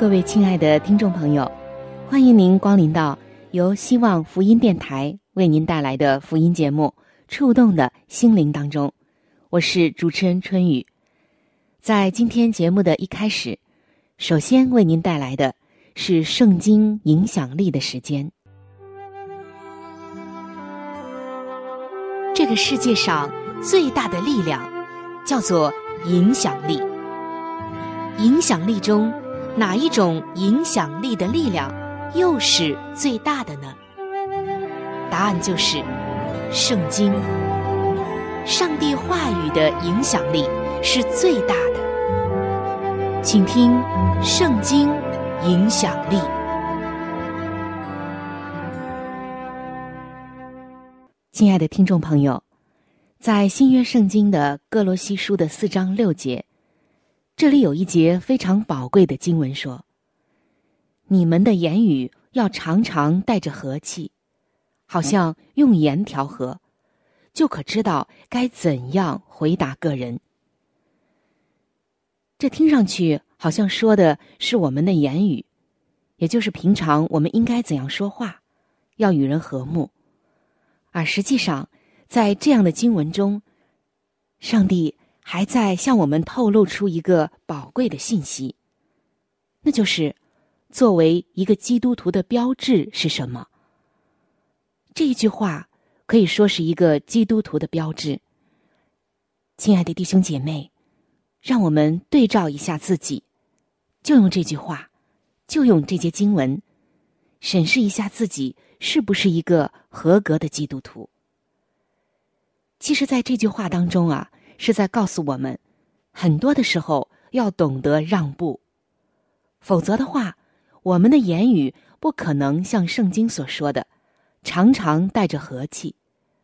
各位亲爱的听众朋友，欢迎您光临到由希望福音电台为您带来的福音节目。触动的心灵当中，我是主持人春雨。在今天节目的一开始，首先为您带来的是圣经影响力的时间。这个世界上最大的力量叫做影响力。影响力中哪一种影响力的力量又是最大的呢？答案就是。圣经，上帝话语的影响力是最大的。请听《圣经影响力》。亲爱的听众朋友，在新约圣经的哥罗西书的四章六节，这里有一节非常宝贵的经文说：“你们的言语要常常带着和气。”好像用盐调和，就可知道该怎样回答个人。这听上去好像说的是我们的言语，也就是平常我们应该怎样说话，要与人和睦。而实际上，在这样的经文中，上帝还在向我们透露出一个宝贵的信息，那就是作为一个基督徒的标志是什么。这一句话可以说是一个基督徒的标志。亲爱的弟兄姐妹，让我们对照一下自己，就用这句话，就用这节经文，审视一下自己是不是一个合格的基督徒。其实，在这句话当中啊，是在告诉我们，很多的时候要懂得让步，否则的话，我们的言语不可能像圣经所说的。常常带着和气，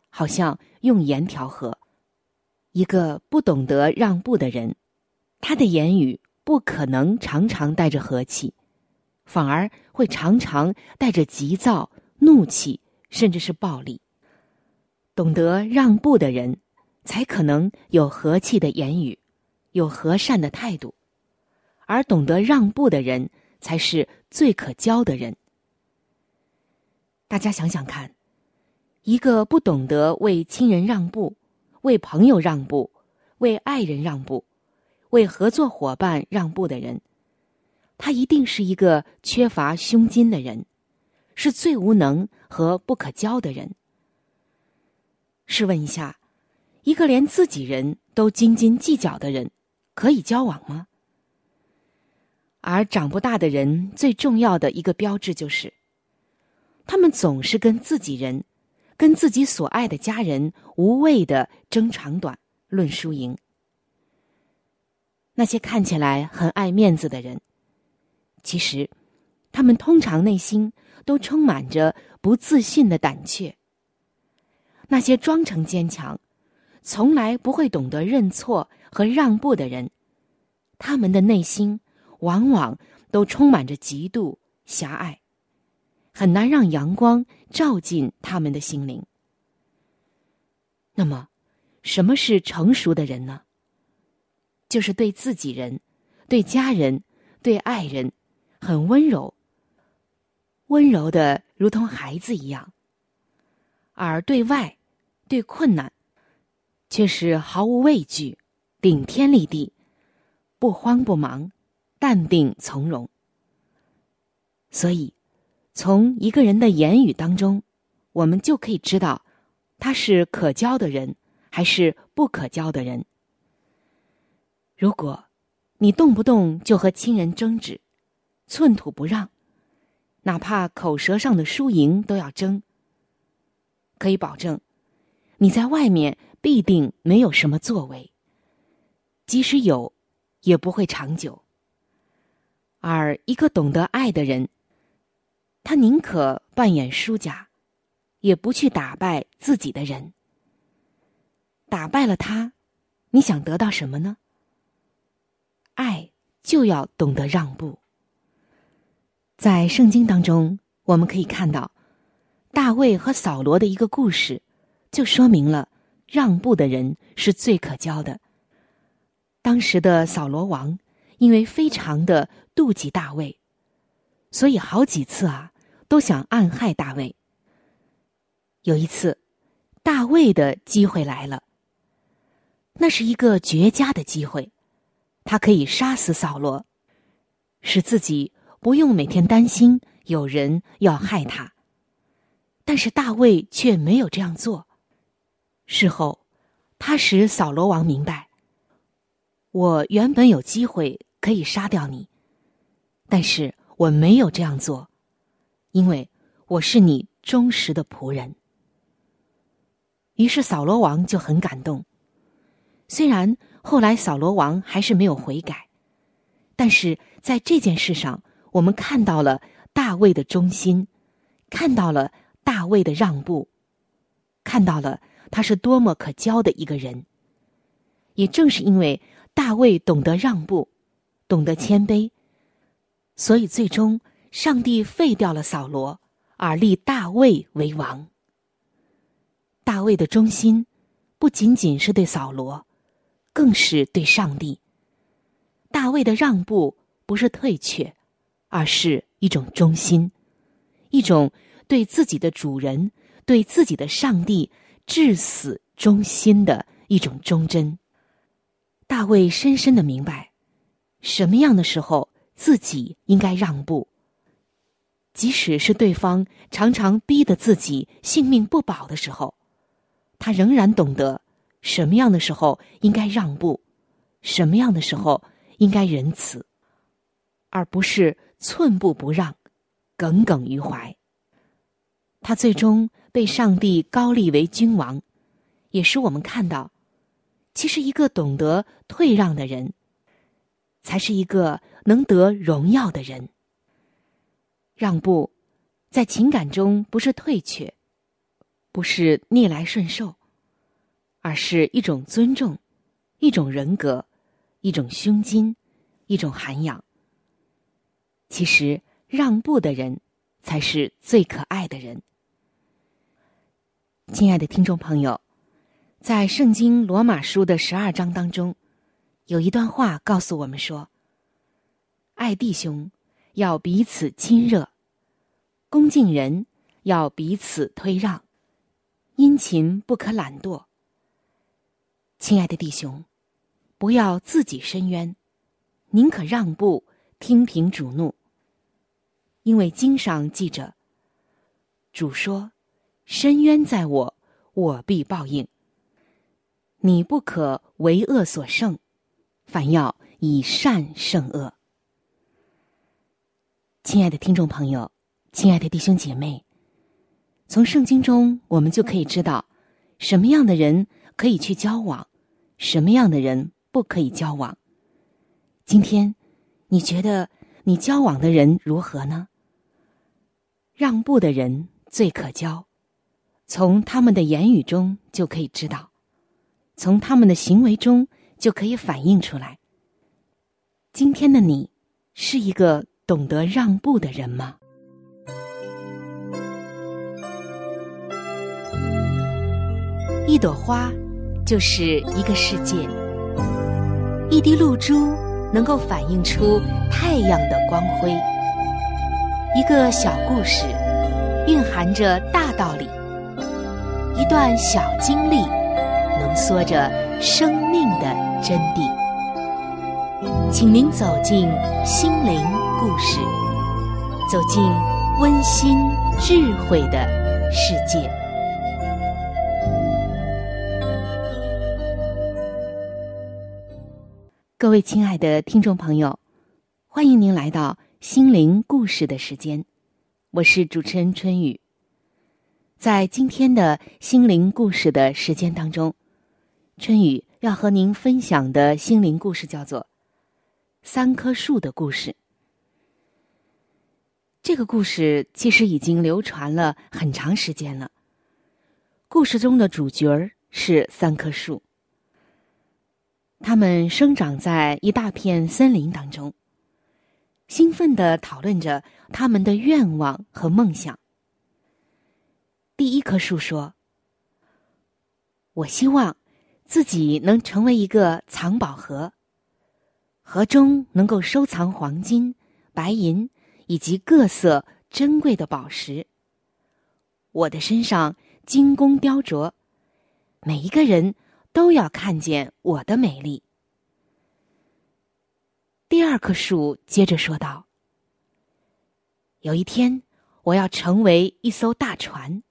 好像用盐调和。一个不懂得让步的人，他的言语不可能常常带着和气，反而会常常带着急躁、怒气，甚至是暴力。懂得让步的人，才可能有和气的言语，有和善的态度，而懂得让步的人，才是最可交的人。大家想想看，一个不懂得为亲人让步、为朋友让步、为爱人让步、为合作伙伴让步的人，他一定是一个缺乏胸襟的人，是最无能和不可交的人。试问一下，一个连自己人都斤斤计较的人，可以交往吗？而长不大的人最重要的一个标志就是。他们总是跟自己人、跟自己所爱的家人无谓的争长短、论输赢。那些看起来很爱面子的人，其实他们通常内心都充满着不自信的胆怯。那些装成坚强、从来不会懂得认错和让步的人，他们的内心往往都充满着嫉妒、狭隘。很难让阳光照进他们的心灵。那么，什么是成熟的人呢？就是对自己人、对家人、对爱人，很温柔，温柔的如同孩子一样；而对外、对困难，却是毫无畏惧，顶天立地，不慌不忙，淡定从容。所以，从一个人的言语当中，我们就可以知道他是可交的人还是不可交的人。如果你动不动就和亲人争执，寸土不让，哪怕口舌上的输赢都要争，可以保证你在外面必定没有什么作为，即使有，也不会长久。而一个懂得爱的人，他宁可扮演输家，也不去打败自己的人。打败了他，你想得到什么呢？爱就要懂得让步。在圣经当中，我们可以看到大卫和扫罗的一个故事，就说明了让步的人是最可交的。当时的扫罗王因为非常的妒忌大卫，所以好几次啊。都想暗害大卫。有一次，大卫的机会来了。那是一个绝佳的机会，他可以杀死扫罗，使自己不用每天担心有人要害他。但是大卫却没有这样做。事后，他使扫罗王明白：我原本有机会可以杀掉你，但是我没有这样做。因为我是你忠实的仆人，于是扫罗王就很感动。虽然后来扫罗王还是没有悔改，但是在这件事上，我们看到了大卫的忠心，看到了大卫的让步，看到了他是多么可交的一个人。也正是因为大卫懂得让步，懂得谦卑，所以最终。上帝废掉了扫罗，而立大卫为王。大卫的忠心，不仅仅是对扫罗，更是对上帝。大卫的让步不是退却，而是一种忠心，一种对自己的主人、对自己的上帝至死忠心的一种忠贞。大卫深深的明白，什么样的时候自己应该让步。即使是对方常常逼得自己性命不保的时候，他仍然懂得什么样的时候应该让步，什么样的时候应该仁慈，而不是寸步不让、耿耿于怀。他最终被上帝高立为君王，也使我们看到，其实一个懂得退让的人，才是一个能得荣耀的人。让步，在情感中不是退却，不是逆来顺受，而是一种尊重，一种人格，一种胸襟，一种涵养。其实，让步的人才是最可爱的人。亲爱的听众朋友，在圣经罗马书的十二章当中，有一段话告诉我们说：“爱弟兄。”要彼此亲热，恭敬人要彼此推让，殷勤不可懒惰。亲爱的弟兄，不要自己伸冤，宁可让步，听凭主怒。因为经上记着，主说：“深渊在我，我必报应。”你不可为恶所胜，反要以善胜恶。亲爱的听众朋友，亲爱的弟兄姐妹，从圣经中我们就可以知道，什么样的人可以去交往，什么样的人不可以交往。今天，你觉得你交往的人如何呢？让步的人最可交，从他们的言语中就可以知道，从他们的行为中就可以反映出来。今天的你是一个。懂得让步的人吗？一朵花就是一个世界，一滴露珠能够反映出太阳的光辉。一个小故事蕴含着大道理，一段小经历浓缩着生命的真谛。请您走进心灵故事，走进温馨智慧的世界。各位亲爱的听众朋友，欢迎您来到心灵故事的时间，我是主持人春雨。在今天的心灵故事的时间当中，春雨要和您分享的心灵故事叫做《三棵树的故事》。这个故事其实已经流传了很长时间了。故事中的主角是三棵树，它们生长在一大片森林当中，兴奋的讨论着他们的愿望和梦想。第一棵树说：“我希望自己能成为一个藏宝盒，盒中能够收藏黄金、白银以及各色珍贵的宝石。我的身上精工雕琢，每一个人都要看见我的美丽。”第二棵树接着说道：“有一天，我要成为一艘大船。”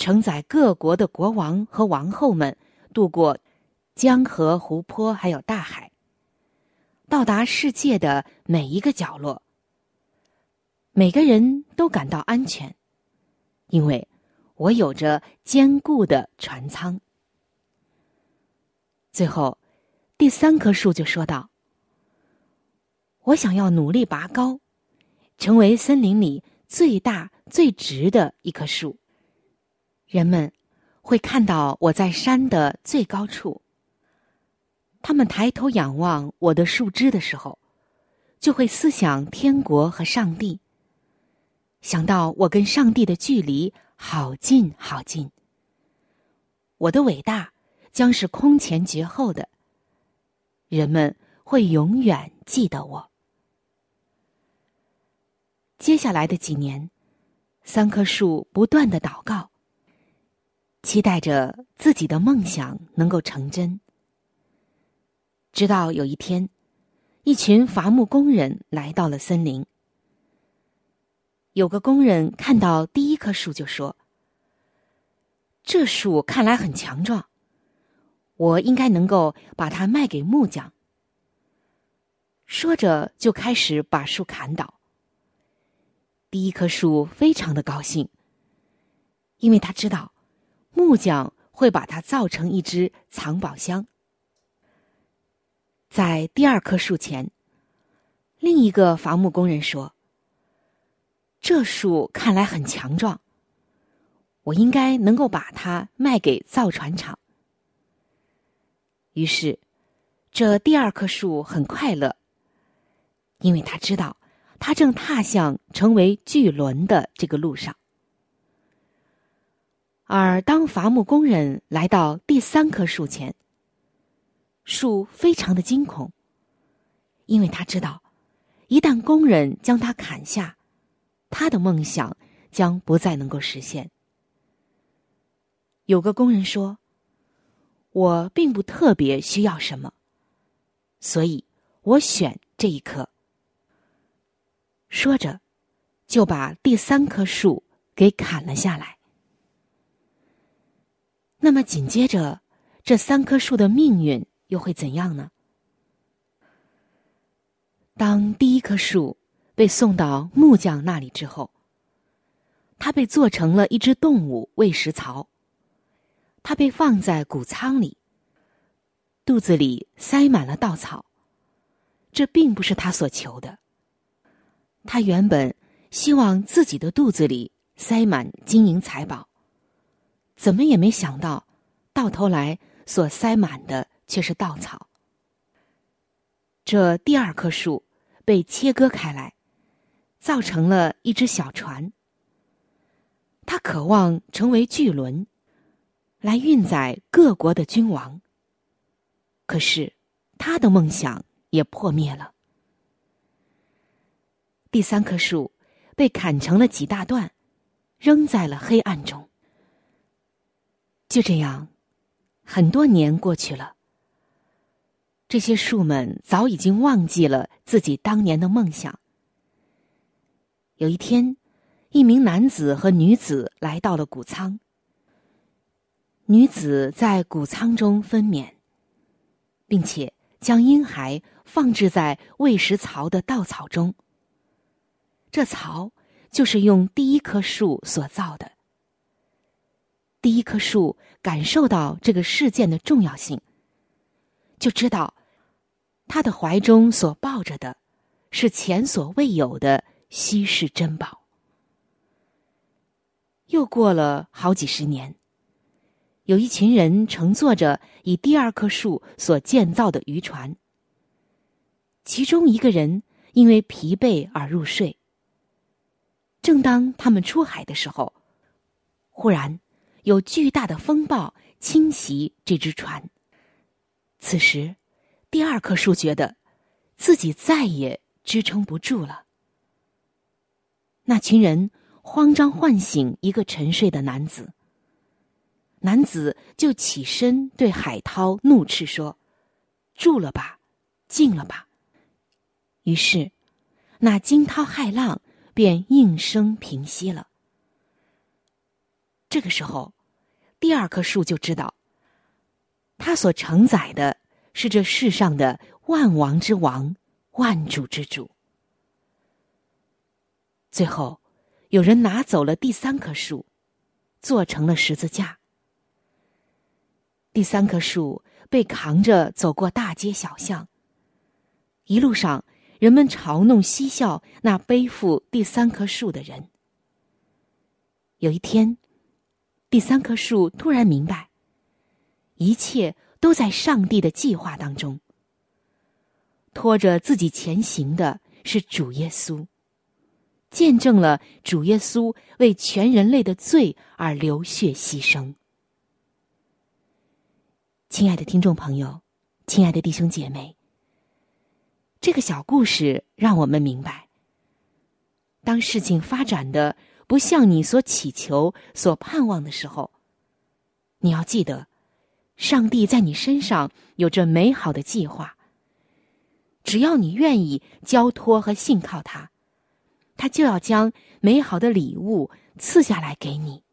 承载各国的国王和王后们渡过江河、湖泊，还有大海，到达世界的每一个角落。每个人都感到安全，因为我有着坚固的船舱。最后，第三棵树就说道：“我想要努力拔高，成为森林里最大、最直的一棵树。”人们会看到我在山的最高处。他们抬头仰望我的树枝的时候，就会思想天国和上帝，想到我跟上帝的距离好近好近。我的伟大将是空前绝后的，人们会永远记得我。接下来的几年，三棵树不断的祷告。期待着自己的梦想能够成真。直到有一天，一群伐木工人来到了森林。有个工人看到第一棵树，就说：“这树看来很强壮，我应该能够把它卖给木匠。”说着，就开始把树砍倒。第一棵树非常的高兴，因为他知道。木匠会把它造成一只藏宝箱。在第二棵树前，另一个伐木工人说：“这树看来很强壮，我应该能够把它卖给造船厂。”于是，这第二棵树很快乐，因为他知道他正踏向成为巨轮的这个路上。而当伐木工人来到第三棵树前，树非常的惊恐，因为他知道，一旦工人将它砍下，他的梦想将不再能够实现。有个工人说：“我并不特别需要什么，所以我选这一棵。”说着，就把第三棵树给砍了下来。那么紧接着，这三棵树的命运又会怎样呢？当第一棵树被送到木匠那里之后，它被做成了一只动物喂食槽。它被放在谷仓里，肚子里塞满了稻草。这并不是他所求的。他原本希望自己的肚子里塞满金银财宝。怎么也没想到，到头来所塞满的却是稻草。这第二棵树被切割开来，造成了一只小船。他渴望成为巨轮，来运载各国的君王。可是，他的梦想也破灭了。第三棵树被砍成了几大段，扔在了黑暗中。就这样，很多年过去了。这些树们早已经忘记了自己当年的梦想。有一天，一名男子和女子来到了谷仓。女子在谷仓中分娩，并且将婴孩放置在喂食槽的稻草中。这槽就是用第一棵树所造的。第一棵树感受到这个事件的重要性，就知道。他的怀中所抱着的，是前所未有的稀世珍宝。又过了好几十年，有一群人乘坐着以第二棵树所建造的渔船。其中一个人因为疲惫而入睡。正当他们出海的时候，忽然有巨大的风暴侵袭这只船。此时。第二棵树觉得，自己再也支撑不住了。那群人慌张唤醒一个沉睡的男子，男子就起身对海涛怒斥说：“住了吧，静了吧。”于是，那惊涛骇浪便应声平息了。这个时候，第二棵树就知道，他所承载的。是这世上的万王之王，万主之主。最后，有人拿走了第三棵树，做成了十字架。第三棵树被扛着走过大街小巷，一路上人们嘲弄嬉笑那背负第三棵树的人。有一天，第三棵树突然明白，一切。都在上帝的计划当中。拖着自己前行的是主耶稣，见证了主耶稣为全人类的罪而流血牺牲。亲爱的听众朋友，亲爱的弟兄姐妹，这个小故事让我们明白：当事情发展的不像你所祈求、所盼望的时候，你要记得。上帝在你身上有着美好的计划。只要你愿意交托和信靠他，他就要将美好的礼物赐下来给你。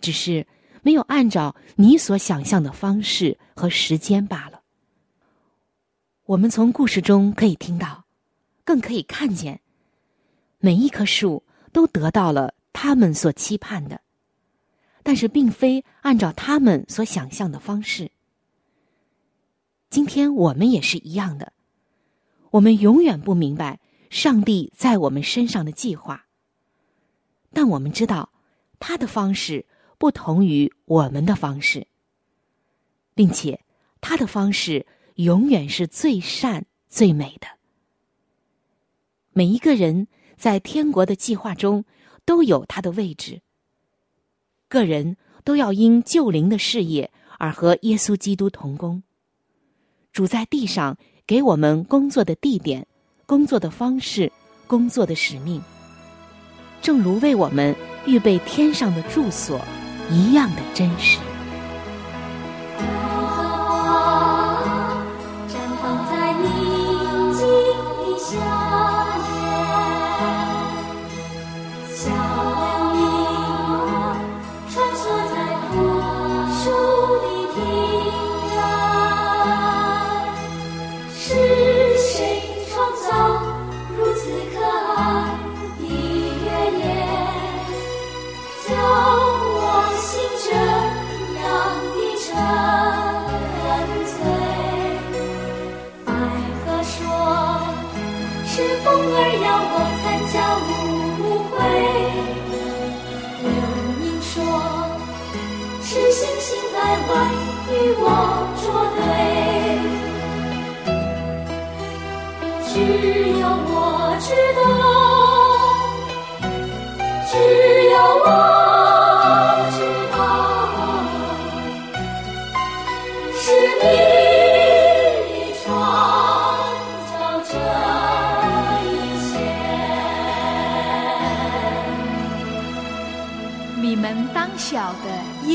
只是没有按照你所想象的方式和时间罢了。我们从故事中可以听到，更可以看见，每一棵树都得到了他们所期盼的。但是，并非按照他们所想象的方式。今天我们也是一样的，我们永远不明白上帝在我们身上的计划。但我们知道，他的方式不同于我们的方式，并且他的方式永远是最善最美的。每一个人在天国的计划中都有他的位置。个人都要因救灵的事业而和耶稣基督同工。主在地上给我们工作的地点、工作的方式、工作的使命，正如为我们预备天上的住所一样的真实。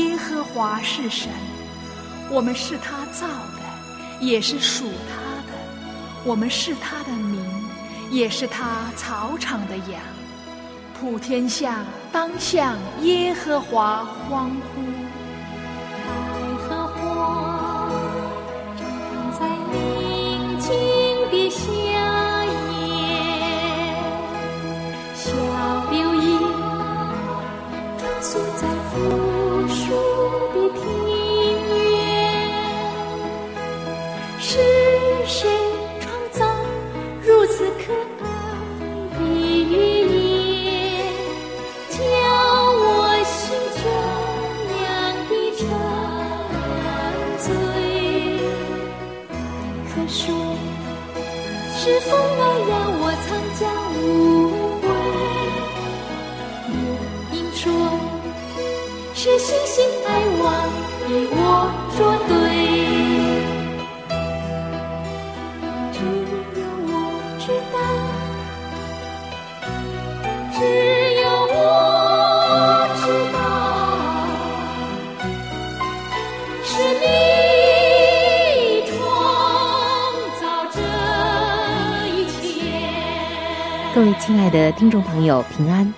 耶和华是神。我们是他造的，也是属他的，我们是他的民，也是他草场的羊。普天下当向耶和华欢呼。是星星爱望与我作对。只有我知道，只有我知道，是你创造这一切。各位亲爱的听众朋友，平安，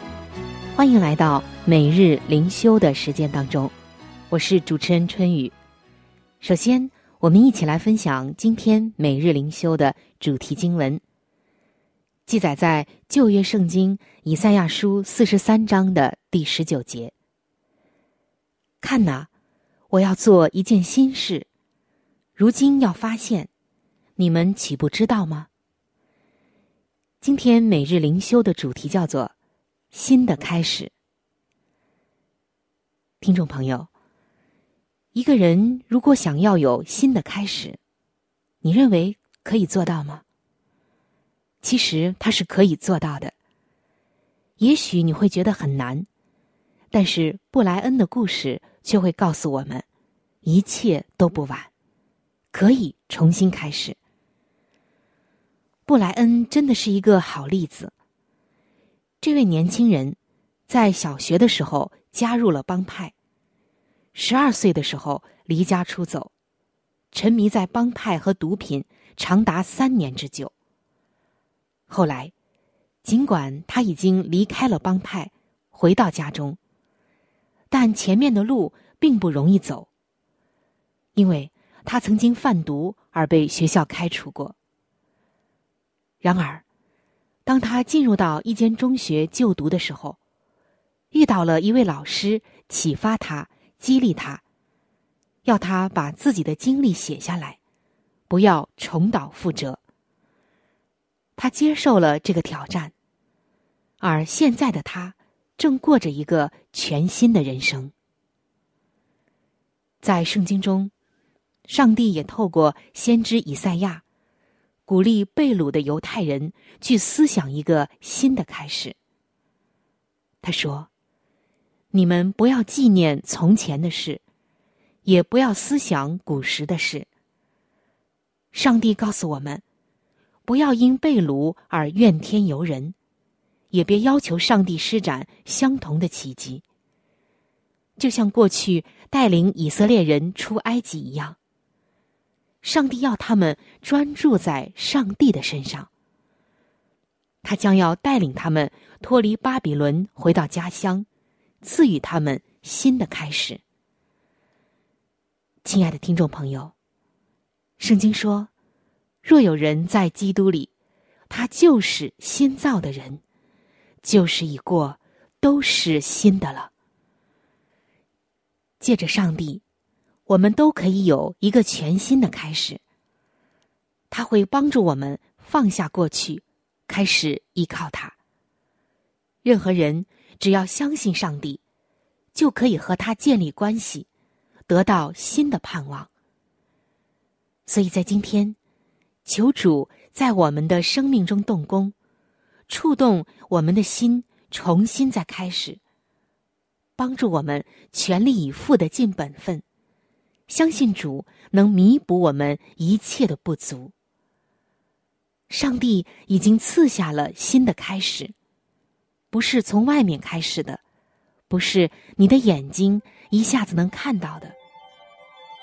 欢迎来到每日灵修的时间当中，我是主持人春雨。首先，我们一起来分享今天每日灵修的主题经文，记载在旧约圣经以赛亚书四十三章的第十九节。看哪，我要做一件新事，如今要发现，你们岂不知道吗？今天每日灵修的主题叫做“新的开始”。听众朋友，一个人如果想要有新的开始，你认为可以做到吗？其实他是可以做到的。也许你会觉得很难，但是布莱恩的故事却会告诉我们，一切都不晚，可以重新开始。布莱恩真的是一个好例子。这位年轻人在小学的时候加入了帮派，十二岁的时候离家出走，沉迷在帮派和毒品长达三年之久。后来，尽管他已经离开了帮派，回到家中，但前面的路并不容易走，因为他曾经贩毒而被学校开除过。然而，当他进入到一间中学就读的时候，遇到了一位老师，启发他、激励他，要他把自己的经历写下来，不要重蹈覆辙。他接受了这个挑战，而现在的他正过着一个全新的人生。在圣经中，上帝也透过先知以赛亚。鼓励被掳的犹太人去思想一个新的开始。他说：“你们不要纪念从前的事，也不要思想古时的事。上帝告诉我们，不要因被掳而怨天尤人，也别要求上帝施展相同的奇迹，就像过去带领以色列人出埃及一样。”上帝要他们专注在上帝的身上。他将要带领他们脱离巴比伦，回到家乡，赐予他们新的开始。亲爱的听众朋友，圣经说：“若有人在基督里，他就是新造的人，旧事已过，都是新的了。”借着上帝。我们都可以有一个全新的开始。他会帮助我们放下过去，开始依靠他。任何人只要相信上帝，就可以和他建立关系，得到新的盼望。所以在今天，求主在我们的生命中动工，触动我们的心，重新再开始，帮助我们全力以赴的尽本分。相信主能弥补我们一切的不足。上帝已经赐下了新的开始，不是从外面开始的，不是你的眼睛一下子能看到的，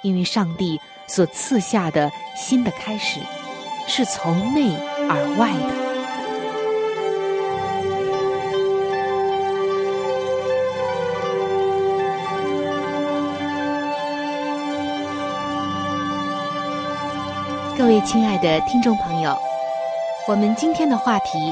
因为上帝所赐下的新的开始，是从内而外的。各位亲爱的听众朋友，我们今天的话题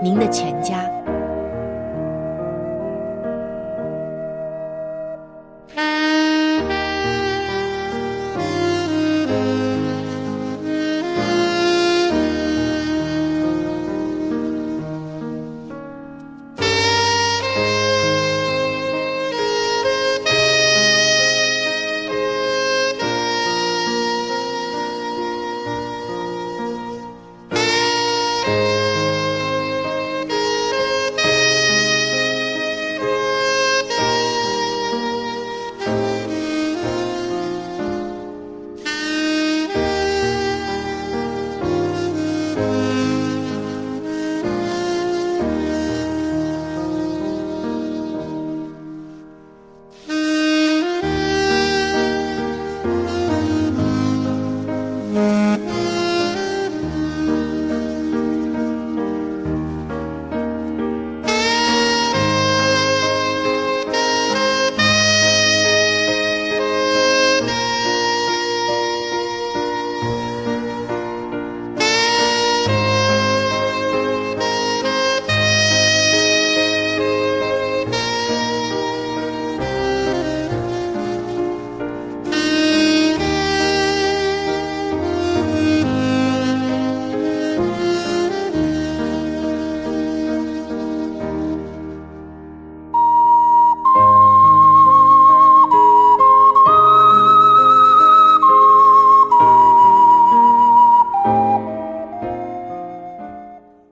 您的全家。